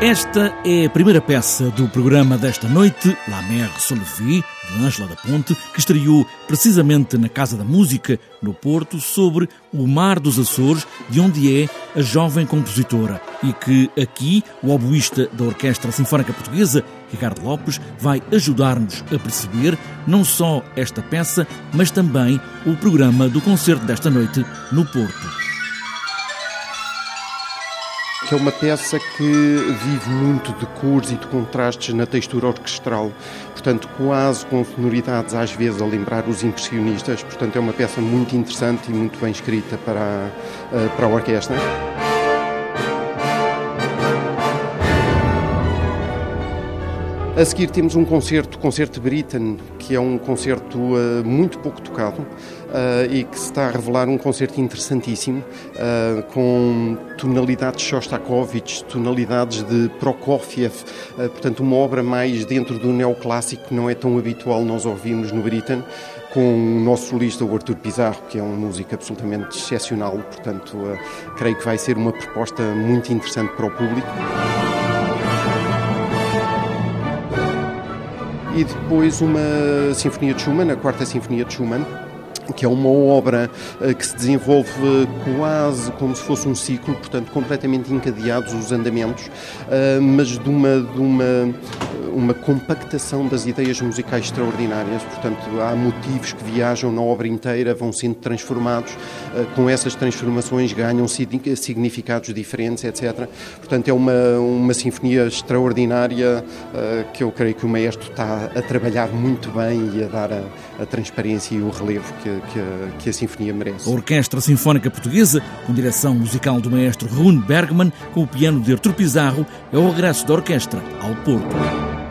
Esta é a primeira peça do programa desta noite, La Mer Solvi, de Ângela da Ponte, que estreou precisamente na Casa da Música, no Porto, sobre o Mar dos Açores, de onde é a jovem compositora, e que aqui o oboísta da Orquestra Sinfónica Portuguesa, Ricardo Lopes, vai ajudar-nos a perceber não só esta peça, mas também o programa do concerto desta noite no Porto que é uma peça que vive muito de cores e de contrastes na textura orquestral, portanto, quase com sonoridades às vezes a lembrar os impressionistas. Portanto, é uma peça muito interessante e muito bem escrita para a, eh, para a orquestra. A seguir temos um concerto, concerto Britain, que é um concerto uh, muito pouco tocado uh, e que se está a revelar um concerto interessantíssimo, uh, com tonalidades de Shostakovich, tonalidades de Prokofiev, portanto uma obra mais dentro do neoclássico que não é tão habitual nós ouvirmos no Britain, com o nosso solista, o Artur Pizarro, que é um músico absolutamente excepcional, portanto creio que vai ser uma proposta muito interessante para o público. E depois uma Sinfonia de Schumann, a Quarta Sinfonia de Schumann, que é uma obra eh, que se desenvolve quase como se fosse um ciclo, portanto, completamente encadeados os andamentos, eh, mas de uma, de uma uma compactação das ideias musicais extraordinárias, portanto, há motivos que viajam na obra inteira, vão sendo transformados, eh, com essas transformações ganham significados diferentes, etc. Portanto, é uma, uma sinfonia extraordinária eh, que eu creio que o maestro está a trabalhar muito bem e a dar a, a transparência e o relevo que, que, a, que a sinfonia merece. A Orquestra Sinfónica Portuguesa, com direção musical do maestro Rune Bergman, com o piano de Artur Pizarro, é o regresso da orquestra ao Porto.